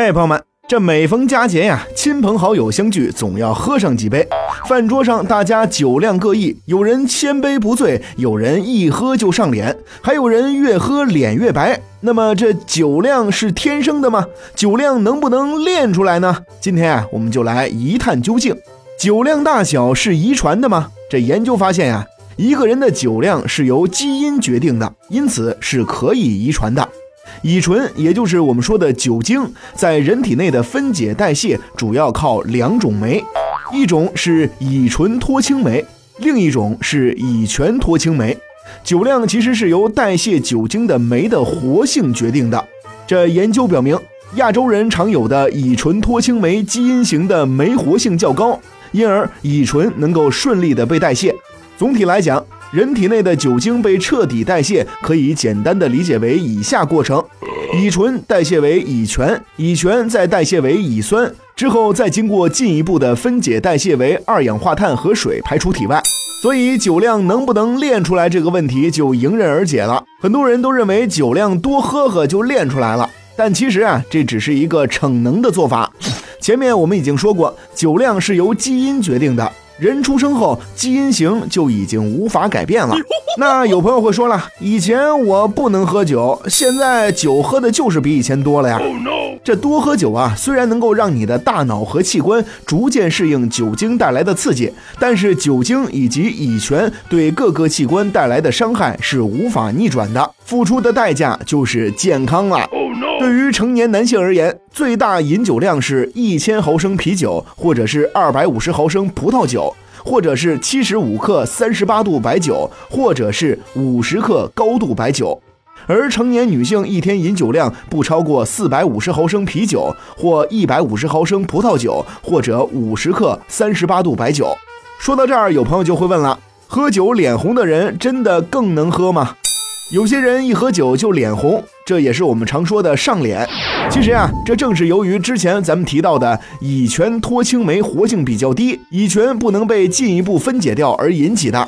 嘿，朋友们，这每逢佳节呀，亲朋好友相聚，总要喝上几杯。饭桌上大家酒量各异，有人千杯不醉，有人一喝就上脸，还有人越喝脸越白。那么这酒量是天生的吗？酒量能不能练出来呢？今天啊，我们就来一探究竟。酒量大小是遗传的吗？这研究发现呀，一个人的酒量是由基因决定的，因此是可以遗传的。乙醇，也就是我们说的酒精，在人体内的分解代谢主要靠两种酶，一种是乙醇脱氢酶，另一种是乙醛脱氢酶。酒量其实是由代谢酒精的酶的活性决定的。这研究表明，亚洲人常有的乙醇脱氢酶基因型的酶活性较高，因而乙醇能够顺利的被代谢。总体来讲，人体内的酒精被彻底代谢，可以简单的理解为以下过程：乙醇代谢为乙醛，乙醛再代谢为乙酸，之后再经过进一步的分解代谢为二氧化碳和水排出体外。所以酒量能不能练出来这个问题就迎刃而解了。很多人都认为酒量多喝喝就练出来了，但其实啊，这只是一个逞能的做法。前面我们已经说过，酒量是由基因决定的。人出生后，基因型就已经无法改变了。那有朋友会说了，以前我不能喝酒，现在酒喝的就是比以前多了呀。这多喝酒啊，虽然能够让你的大脑和器官逐渐适应酒精带来的刺激，但是酒精以及乙醛对各个器官带来的伤害是无法逆转的，付出的代价就是健康了。对于成年男性而言，最大饮酒量是一千毫升啤酒，或者是二百五十毫升葡萄酒，或者是七十五克三十八度白酒，或者是五十克高度白酒。而成年女性一天饮酒量不超过四百五十毫升啤酒，或一百五十毫升葡萄酒，或者五十克三十八度白酒。说到这儿，有朋友就会问了：喝酒脸红的人真的更能喝吗？有些人一喝酒就脸红，这也是我们常说的上脸。其实啊，这正是由于之前咱们提到的乙醛脱氢酶活性比较低，乙醛不能被进一步分解掉而引起的。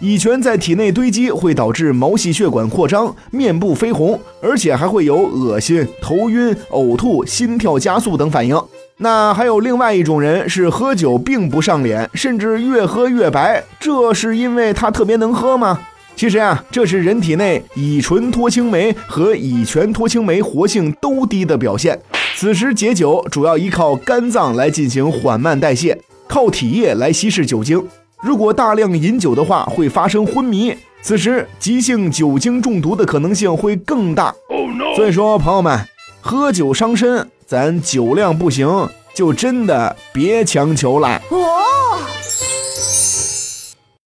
乙醛在体内堆积会导致毛细血管扩张、面部绯红，而且还会有恶心、头晕、呕吐、心跳加速等反应。那还有另外一种人是喝酒并不上脸，甚至越喝越白，这是因为他特别能喝吗？其实啊，这是人体内乙醇脱氢酶和乙醛脱氢酶活性都低的表现。此时解酒主要依靠肝脏来进行缓慢代谢，靠体液来稀释酒精。如果大量饮酒的话，会发生昏迷，此时急性酒精中毒的可能性会更大。所以说，朋友们，喝酒伤身，咱酒量不行，就真的别强求了。哦。